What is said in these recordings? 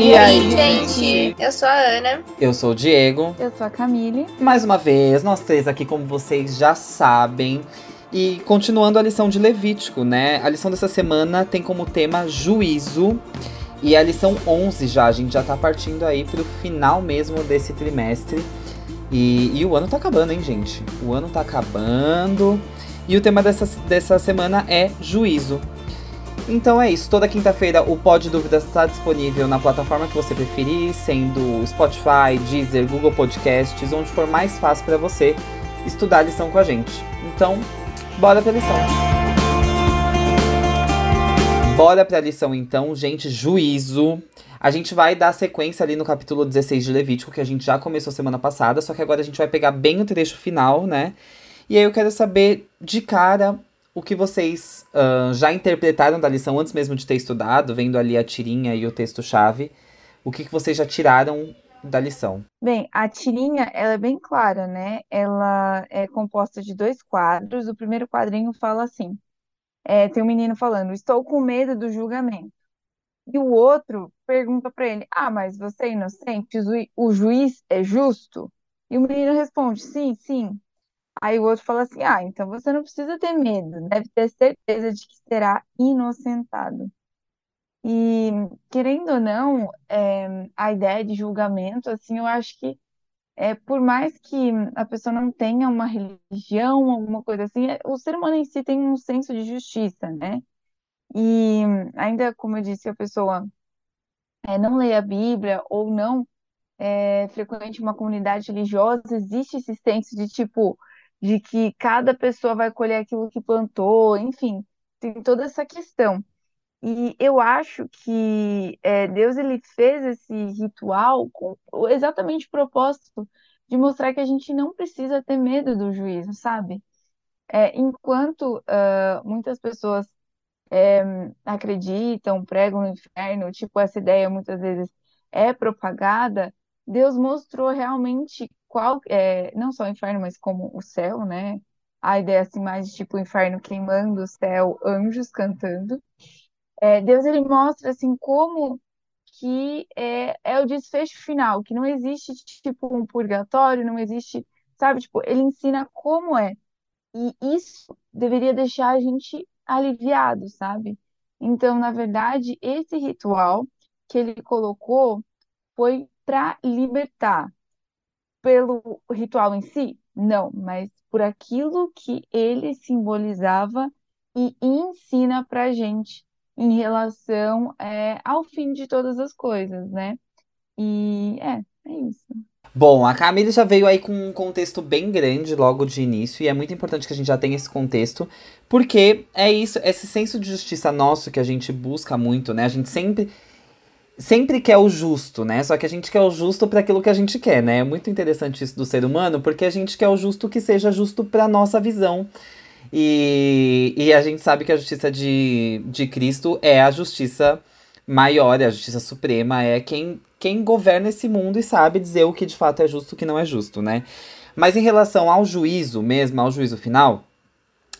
E aí, gente? Eu sou a Ana. Eu sou o Diego. Eu sou a Camille. Mais uma vez, nós três aqui, como vocês já sabem. E continuando a lição de Levítico, né? A lição dessa semana tem como tema juízo. E a lição 11 já, a gente já tá partindo aí pro final mesmo desse trimestre. E, e o ano tá acabando, hein, gente? O ano tá acabando. E o tema dessa, dessa semana é juízo. Então é isso. Toda quinta-feira o Pod Dúvidas está disponível na plataforma que você preferir, sendo Spotify, Deezer, Google Podcasts, onde for mais fácil para você estudar a lição com a gente. Então, bora pra lição. Bora pra lição então, gente. Juízo. A gente vai dar sequência ali no capítulo 16 de Levítico, que a gente já começou semana passada, só que agora a gente vai pegar bem o trecho final, né? E aí eu quero saber de cara o que vocês uh, já interpretaram da lição antes mesmo de ter estudado, vendo ali a tirinha e o texto-chave. O que, que vocês já tiraram da lição? Bem, a tirinha ela é bem clara, né? Ela é composta de dois quadros. O primeiro quadrinho fala assim: é, tem um menino falando, estou com medo do julgamento. E o outro pergunta para ele: Ah, mas você é inocente? O juiz é justo? E o menino responde: Sim, sim. Aí o outro fala assim: Ah, então você não precisa ter medo, deve ter certeza de que será inocentado. E, querendo ou não, é, a ideia de julgamento, assim, eu acho que, é, por mais que a pessoa não tenha uma religião, alguma coisa assim, é, o ser humano em si tem um senso de justiça, né? E ainda, como eu disse, a pessoa é, não lê a Bíblia ou não é, frequente uma comunidade religiosa, existe esse senso de tipo de que cada pessoa vai colher aquilo que plantou, enfim, tem toda essa questão. E eu acho que é, Deus ele fez esse ritual com exatamente o propósito de mostrar que a gente não precisa ter medo do juízo, sabe? É, enquanto uh, muitas pessoas é, acreditam, pregam no inferno, tipo, essa ideia muitas vezes é propagada, Deus mostrou realmente qual, é, não só o inferno, mas como o céu, né? A ideia assim mais de tipo o inferno queimando, o céu, anjos cantando. É, Deus ele mostra assim como que é, é o desfecho final, que não existe tipo um purgatório, não existe, sabe? Tipo, ele ensina como é. E isso deveria deixar a gente aliviado, sabe? Então, na verdade, esse ritual que ele colocou foi para libertar, pelo ritual em si? Não, mas por aquilo que ele simbolizava e ensina para gente em relação é, ao fim de todas as coisas, né? E é, é isso. Bom, a Camille já veio aí com um contexto bem grande logo de início, e é muito importante que a gente já tenha esse contexto, porque é isso, esse senso de justiça nosso que a gente busca muito, né? A gente sempre sempre quer o justo, né? Só que a gente quer o justo para aquilo que a gente quer, né? É muito interessante isso do ser humano, porque a gente quer o justo que seja justo para nossa visão. E, e a gente sabe que a justiça de, de Cristo é a justiça maior, é a justiça suprema, é quem, quem governa esse mundo e sabe dizer o que de fato é justo e o que não é justo, né? Mas em relação ao juízo mesmo, ao juízo final,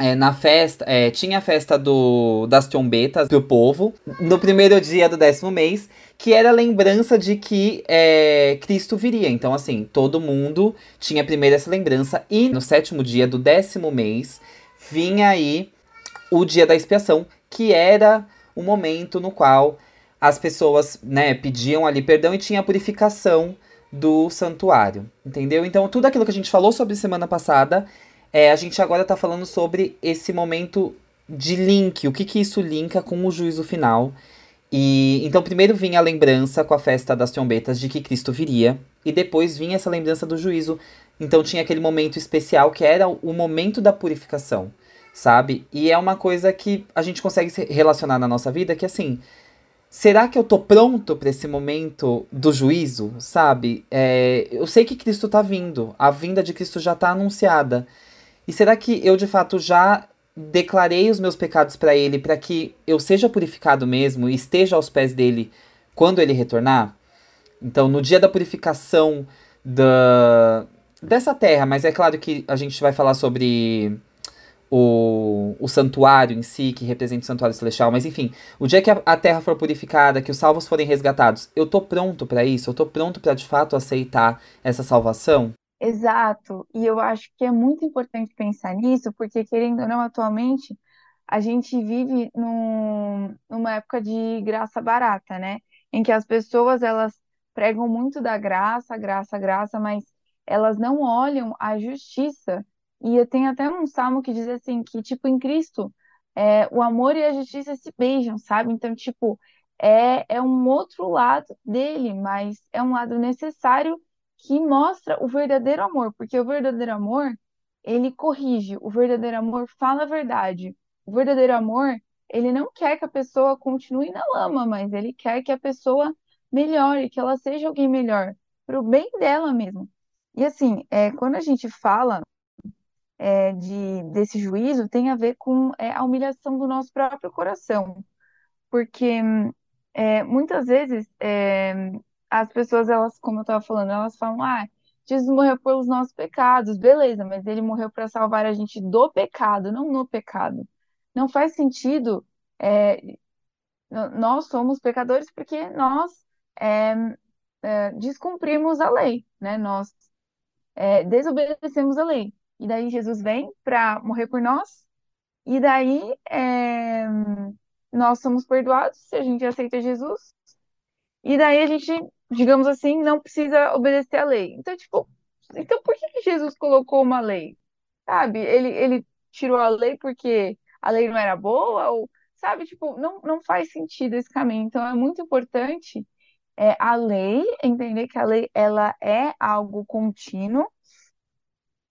é, na festa, é, tinha a festa do, das trombetas do povo, no primeiro dia do décimo mês, que era a lembrança de que é, Cristo viria. Então, assim, todo mundo tinha primeiro essa lembrança. E no sétimo dia do décimo mês, vinha aí o dia da expiação, que era o momento no qual as pessoas né, pediam ali perdão e tinha a purificação do santuário. Entendeu? Então, tudo aquilo que a gente falou sobre semana passada, é, a gente agora está falando sobre esse momento de link, o que, que isso linka com o juízo final e então primeiro vinha a lembrança com a festa das trombetas de que Cristo viria, e depois vinha essa lembrança do juízo. Então tinha aquele momento especial que era o momento da purificação, sabe? E é uma coisa que a gente consegue se relacionar na nossa vida que assim, será que eu tô pronto para esse momento do juízo, sabe? É, eu sei que Cristo tá vindo, a vinda de Cristo já tá anunciada. E será que eu de fato já declarei os meus pecados para ele para que eu seja purificado mesmo e esteja aos pés dele quando ele retornar? Então, no dia da purificação da, dessa terra, mas é claro que a gente vai falar sobre o, o santuário em si, que representa o santuário celestial, mas enfim, o dia que a, a terra for purificada, que os salvos forem resgatados, eu tô pronto para isso? Eu tô pronto para de fato aceitar essa salvação? Exato, e eu acho que é muito importante pensar nisso, porque querendo ou não, atualmente a gente vive num, numa época de graça barata, né? Em que as pessoas elas pregam muito da graça, graça, graça, mas elas não olham a justiça e eu tenho até um salmo que diz assim, que, tipo, em Cristo, é, o amor e a justiça se beijam, sabe? Então, tipo, é, é um outro lado dele, mas é um lado necessário que mostra o verdadeiro amor, porque o verdadeiro amor, ele corrige, o verdadeiro amor fala a verdade. O verdadeiro amor, ele não quer que a pessoa continue na lama, mas ele quer que a pessoa melhore, que ela seja alguém melhor, para o bem dela mesmo. E assim, é, quando a gente fala é, de, desse juízo tem a ver com é, a humilhação do nosso próprio coração. Porque é, muitas vezes é, as pessoas, elas, como eu estava falando, elas falam, ah, Jesus morreu pelos nossos pecados, beleza, mas ele morreu para salvar a gente do pecado, não no pecado. Não faz sentido. É, nós somos pecadores porque nós é, descumprimos a lei, né? Nós desobedecemos a lei. E daí Jesus vem para morrer por nós. E daí é, nós somos perdoados se a gente aceita Jesus. E daí a gente, digamos assim, não precisa obedecer à lei. Então, tipo, então por que, que Jesus colocou uma lei? Sabe? Ele, ele tirou a lei porque a lei não era boa? Ou, sabe? Tipo, não, não faz sentido esse caminho. Então, é muito importante é, a lei, entender que a lei ela é algo contínuo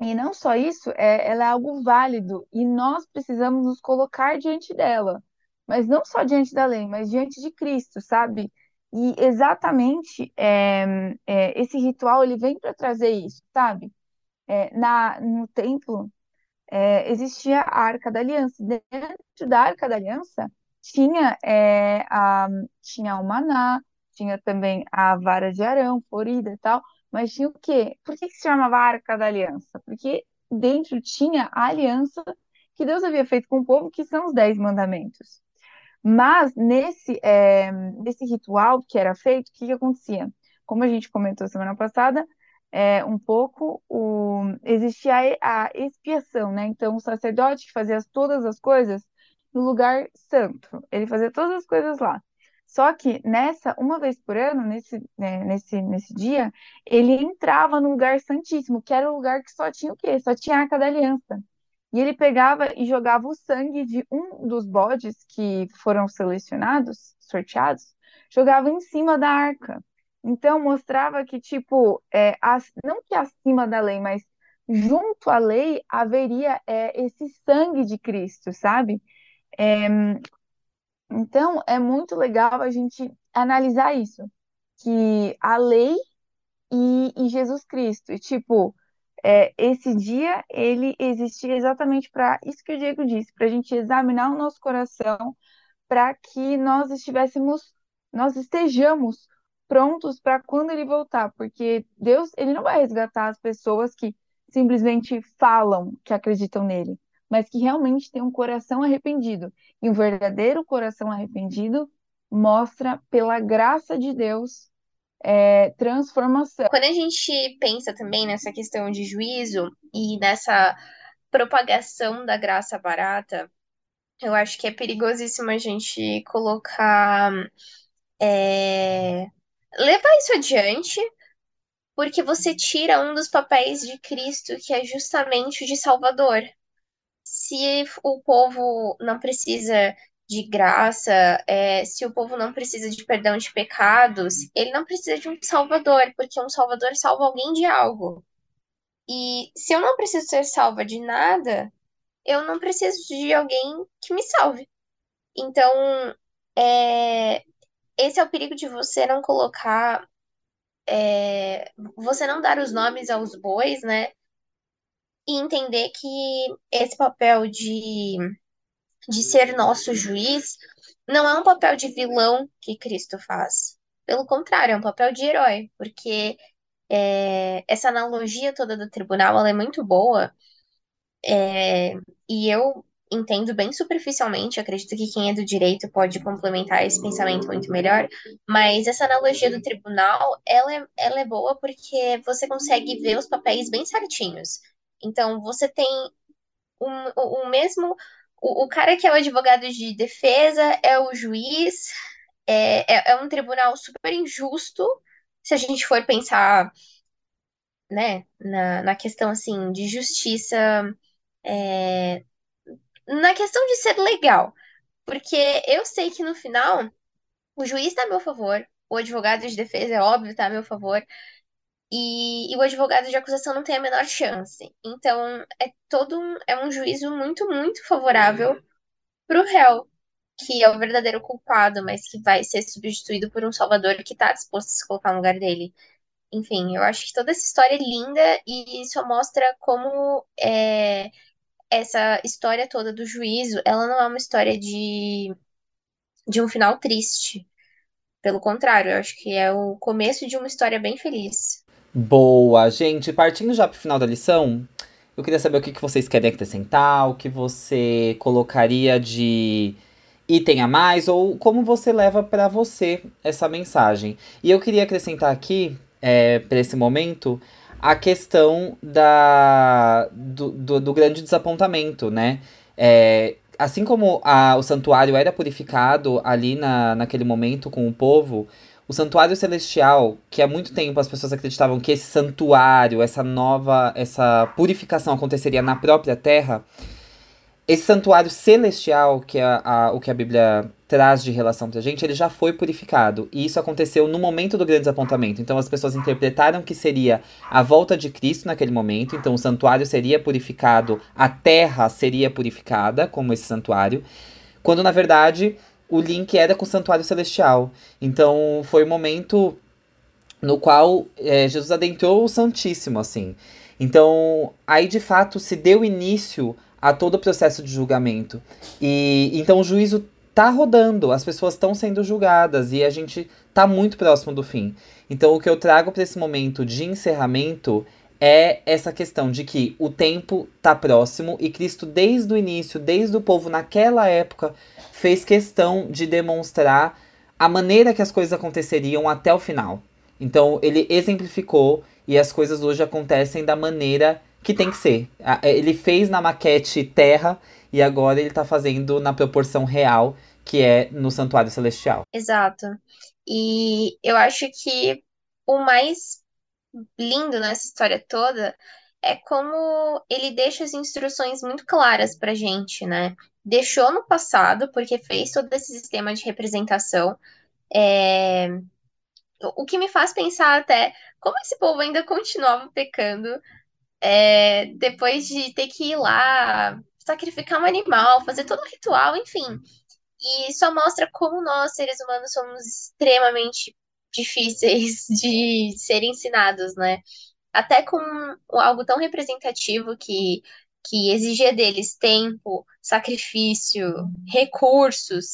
e não só isso, é, ela é algo válido e nós precisamos nos colocar diante dela, mas não só diante da lei, mas diante de Cristo, sabe? E exatamente é, é, esse ritual ele vem para trazer isso, sabe? É, na, no templo existia a Arca da Aliança. Dentro da Arca da Aliança tinha, a, tinha o maná, tinha também a vara de Arão, florida e tal, mas tinha o quê? Por que, que se chamava Arca da Aliança? Porque dentro tinha a aliança que Deus havia feito com o povo, que são os Dez Mandamentos. Mas nesse, é, nesse ritual que era feito, o que, que acontecia? Como a gente comentou semana passada, é, um pouco, o, existia a, a expiação, né? Então, o sacerdote que fazia todas as coisas no lugar santo, ele fazia todas as coisas lá. Só que nessa, uma vez por ano, nesse, né, nesse, nesse dia, ele entrava no lugar santíssimo, que era o lugar que só tinha o quê? Só tinha a Arca da Aliança. E ele pegava e jogava o sangue de um dos bodes que foram selecionados, sorteados, jogava em cima da arca. Então mostrava que, tipo, é, as, não que acima da lei, mas junto à lei haveria é, esse sangue de Cristo, sabe? É, então, é muito legal a gente analisar isso, que a lei e, e Jesus Cristo, e tipo, é, esse dia ele existia exatamente para isso que o Diego disse, para a gente examinar o nosso coração, para que nós estivéssemos, nós estejamos prontos para quando ele voltar, porque Deus ele não vai resgatar as pessoas que simplesmente falam que acreditam nele mas que realmente tem um coração arrependido. E um verdadeiro coração arrependido mostra, pela graça de Deus, é, transformação. Quando a gente pensa também nessa questão de juízo e nessa propagação da graça barata, eu acho que é perigosíssimo a gente colocar. É, levar isso adiante, porque você tira um dos papéis de Cristo, que é justamente o de Salvador se o povo não precisa de graça, é, se o povo não precisa de perdão de pecados, ele não precisa de um salvador, porque um salvador salva alguém de algo. E se eu não preciso ser salva de nada, eu não preciso de alguém que me salve. Então, é, esse é o perigo de você não colocar. É, você não dar os nomes aos bois, né? e entender que esse papel de, de ser nosso juiz não é um papel de vilão que Cristo faz. Pelo contrário, é um papel de herói, porque é, essa analogia toda do tribunal é muito boa, É, e eu entendo bem superficialmente, acredito que quem é do direito pode complementar esse pensamento muito melhor, mas essa analogia do tribunal, ela é, ela é boa porque você consegue ver os papéis bem certinhos. Então, você tem um, o, o mesmo. O, o cara que é o advogado de defesa é o juiz, é, é, é um tribunal super injusto, se a gente for pensar né, na, na questão assim de justiça, é, na questão de ser legal, porque eu sei que no final o juiz está a meu favor, o advogado de defesa é óbvio está a meu favor, e, e, o advogado de acusação não tem a menor chance. Então é todo um, é um juízo muito muito favorável para o réu, que é o verdadeiro culpado, mas que vai ser substituído por um salvador que está disposto a se colocar no lugar dele. Enfim, eu acho que toda essa história é linda e só mostra como é, essa história toda do juízo, ela não é uma história de, de um final triste. Pelo contrário, eu acho que é o começo de uma história bem feliz. Boa, gente. Partindo já pro final da lição, eu queria saber o que, que vocês querem acrescentar, o que você colocaria de item a mais, ou como você leva para você essa mensagem. E eu queria acrescentar aqui é, para esse momento a questão da, do, do, do grande desapontamento, né? É, assim como a, o santuário era purificado ali na, naquele momento com o povo, o santuário celestial, que há muito tempo as pessoas acreditavam que esse santuário, essa nova, essa purificação aconteceria na própria terra, esse santuário celestial, que é a, o que a Bíblia traz de relação pra gente, ele já foi purificado. E isso aconteceu no momento do grande desapontamento. Então as pessoas interpretaram que seria a volta de Cristo naquele momento. Então o santuário seria purificado, a terra seria purificada, como esse santuário. Quando na verdade o link era com o santuário celestial. Então foi o um momento no qual é, Jesus adentrou o Santíssimo, assim. Então aí de fato se deu início a todo o processo de julgamento. E então o juízo tá rodando, as pessoas estão sendo julgadas e a gente tá muito próximo do fim. Então o que eu trago para esse momento de encerramento é essa questão de que o tempo tá próximo e Cristo desde o início, desde o povo naquela época, fez questão de demonstrar a maneira que as coisas aconteceriam até o final. Então ele exemplificou e as coisas hoje acontecem da maneira que tem que ser. É, ele fez na maquete terra e agora ele tá fazendo na proporção real, que é no santuário celestial. Exato. E eu acho que o mais lindo nessa história toda é como ele deixa as instruções muito claras pra gente, né? Deixou no passado, porque fez todo esse sistema de representação. É... O que me faz pensar até como esse povo ainda continuava pecando é, depois de ter que ir lá, sacrificar um animal, fazer todo um ritual, enfim. E só mostra como nós, seres humanos, somos extremamente difíceis de ser ensinados, né? Até com algo tão representativo que, que exigia deles tempo, sacrifício, recursos,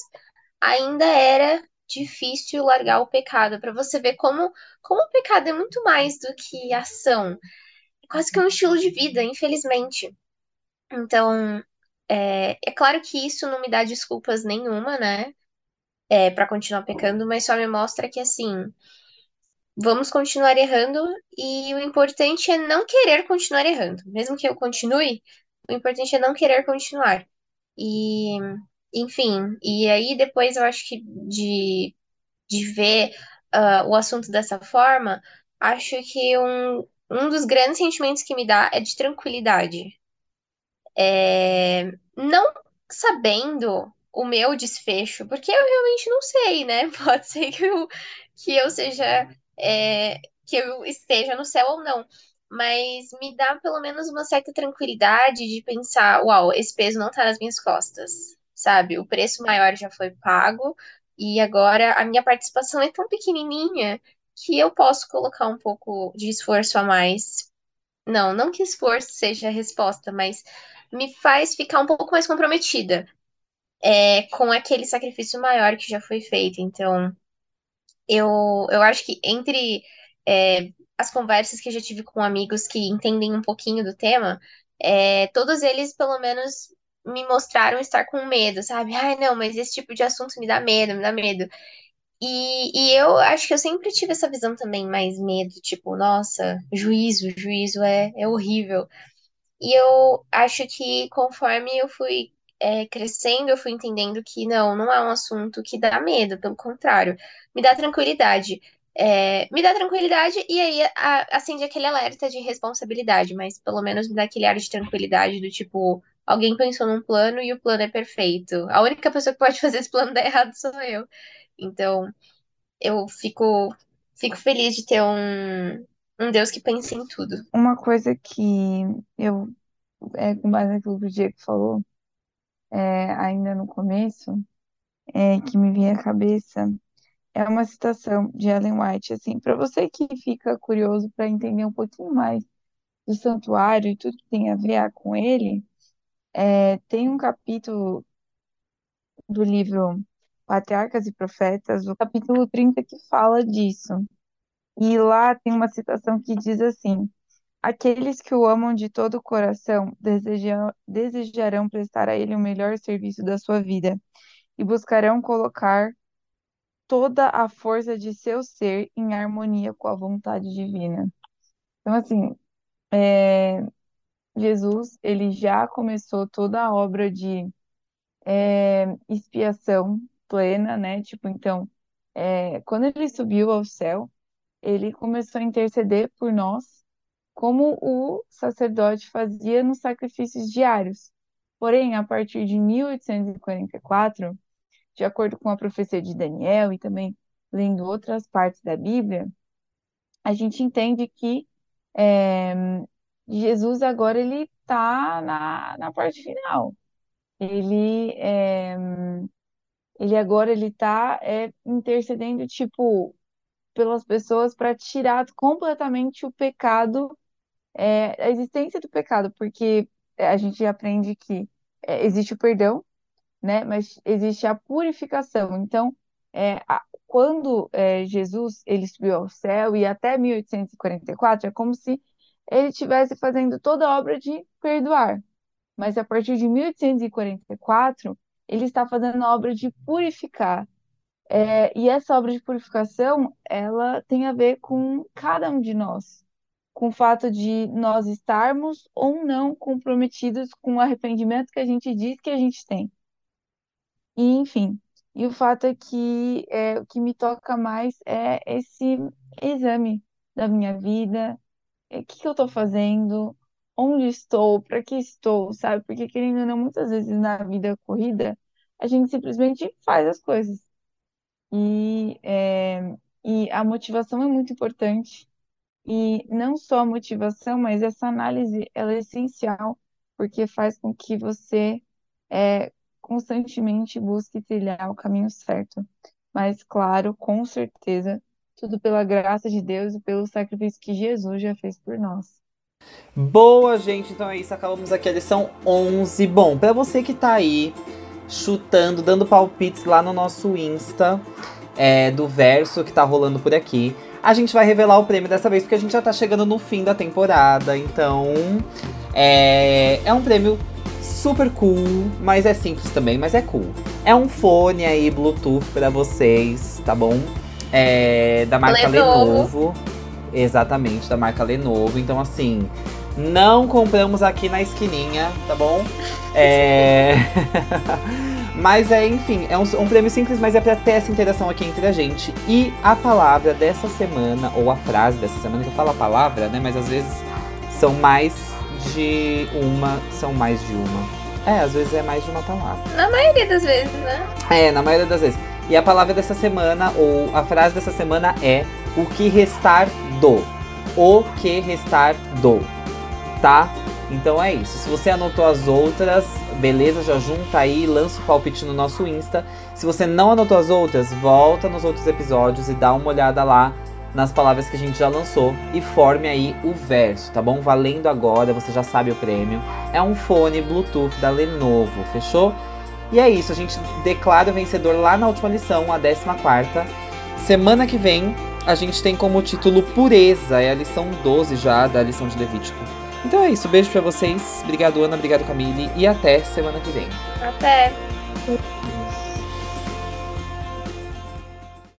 ainda era difícil largar o pecado, para você ver como, como o pecado é muito mais do que ação quase que um estilo de vida, infelizmente. Então, é, é claro que isso não me dá desculpas nenhuma, né? É, para continuar pecando, mas só me mostra que assim, vamos continuar errando e o importante é não querer continuar errando. Mesmo que eu continue, o importante é não querer continuar. E, enfim, e aí depois eu acho que de, de ver uh, o assunto dessa forma, acho que um, um dos grandes sentimentos que me dá é de tranquilidade. É, não sabendo o meu desfecho, porque eu realmente não sei, né? Pode ser que eu, que eu seja, é, que eu esteja no céu ou não. Mas me dá pelo menos uma certa tranquilidade de pensar, uau, esse peso não tá nas minhas costas, sabe? O preço maior já foi pago e agora a minha participação é tão pequenininha que eu posso colocar um pouco de esforço a mais. Não, não que esforço seja a resposta, mas me faz ficar um pouco mais comprometida é, com aquele sacrifício maior que já foi feito. Então, eu, eu acho que entre é, as conversas que eu já tive com amigos que entendem um pouquinho do tema, é, todos eles, pelo menos, me mostraram estar com medo, sabe? Ai, não, mas esse tipo de assunto me dá medo, me dá medo. E, e eu acho que eu sempre tive essa visão também, mais medo, tipo, nossa, juízo, juízo é, é horrível. E eu acho que conforme eu fui é, crescendo, eu fui entendendo que não, não é um assunto que dá medo, pelo contrário, me dá tranquilidade. É, me dá tranquilidade e aí acende aquele alerta de responsabilidade, mas pelo menos me dá aquele ar de tranquilidade do tipo, alguém pensou num plano e o plano é perfeito. A única pessoa que pode fazer esse plano dar errado sou eu. Então, eu fico, fico feliz de ter um, um Deus que pensa em tudo. Uma coisa que eu, é, com base naquilo que o Diego falou, é, ainda no começo, é, que me vinha à cabeça, é uma citação de Ellen White, assim, para você que fica curioso para entender um pouquinho mais do santuário e tudo que tem a ver com ele, é, tem um capítulo do livro Patriarcas e Profetas, o capítulo 30, que fala disso. E lá tem uma citação que diz assim: Aqueles que o amam de todo o coração desejam, desejarão prestar a ele o melhor serviço da sua vida e buscarão colocar toda a força de seu ser em harmonia com a vontade divina. Então, assim, é, Jesus, ele já começou toda a obra de é, expiação plena, né? Tipo, então, é, quando ele subiu ao céu, ele começou a interceder por nós, como o sacerdote fazia nos sacrifícios diários. Porém, a partir de 1844, de acordo com a profecia de Daniel e também lendo outras partes da Bíblia, a gente entende que é, Jesus agora ele está na, na parte final. Ele é, ele agora ele está é, intercedendo tipo pelas pessoas para tirar completamente o pecado, é, a existência do pecado, porque a gente aprende que é, existe o perdão, né? Mas existe a purificação. Então, é, a, quando é, Jesus ele subiu ao céu e até 1844 é como se ele estivesse fazendo toda a obra de perdoar. Mas a partir de 1844 ele está fazendo a obra de purificar. É, e essa obra de purificação, ela tem a ver com cada um de nós, com o fato de nós estarmos ou não comprometidos com o arrependimento que a gente diz que a gente tem. E, enfim, e o fato é que é, o que me toca mais é esse exame da minha vida, é, o que, que eu estou fazendo, onde estou, para que estou, sabe? Porque, querendo ou não, muitas vezes na vida corrida, a gente simplesmente faz as coisas. E, é, e a motivação é muito importante. E não só a motivação, mas essa análise ela é essencial, porque faz com que você é, constantemente busque trilhar o caminho certo. Mas, claro, com certeza, tudo pela graça de Deus e pelo sacrifício que Jesus já fez por nós. Boa, gente. Então é isso. Acabamos aqui a lição 11. Bom, para você que tá aí chutando, dando palpites lá no nosso Insta é, do verso que tá rolando por aqui, a gente vai revelar o prêmio dessa vez, porque a gente já tá chegando no fim da temporada. Então, é, é um prêmio super cool, mas é simples também, mas é cool. É um fone aí, Bluetooth para vocês, tá bom? É, da marca Lenovo. Lenovo. Exatamente, da marca Lenovo. Então, assim, não compramos aqui na esquininha, tá bom? É. mas é, enfim, é um, um, prêmio simples, mas é pra ter essa interação aqui entre a gente. E a palavra dessa semana, ou a frase dessa semana, que eu falo a palavra, né? Mas às vezes são mais de uma, são mais de uma. É, às vezes é mais de uma palavra. Na maioria das vezes, né? É, na maioria das vezes. E a palavra dessa semana, ou a frase dessa semana é o que restar do. O que restar do. Tá? Então é isso. Se você anotou as outras, beleza, já junta aí, lança o palpite no nosso Insta. Se você não anotou as outras, volta nos outros episódios e dá uma olhada lá nas palavras que a gente já lançou e forme aí o verso, tá bom? Valendo agora, você já sabe o prêmio. É um fone Bluetooth da Lenovo, fechou? E é isso, a gente declara o vencedor lá na última lição, a 14. Semana que vem, a gente tem como título Pureza, é a lição 12 já da lição de Levítico. Então é isso, beijo pra vocês. Obrigado, Ana, obrigado, Camille. E até semana que vem. Até!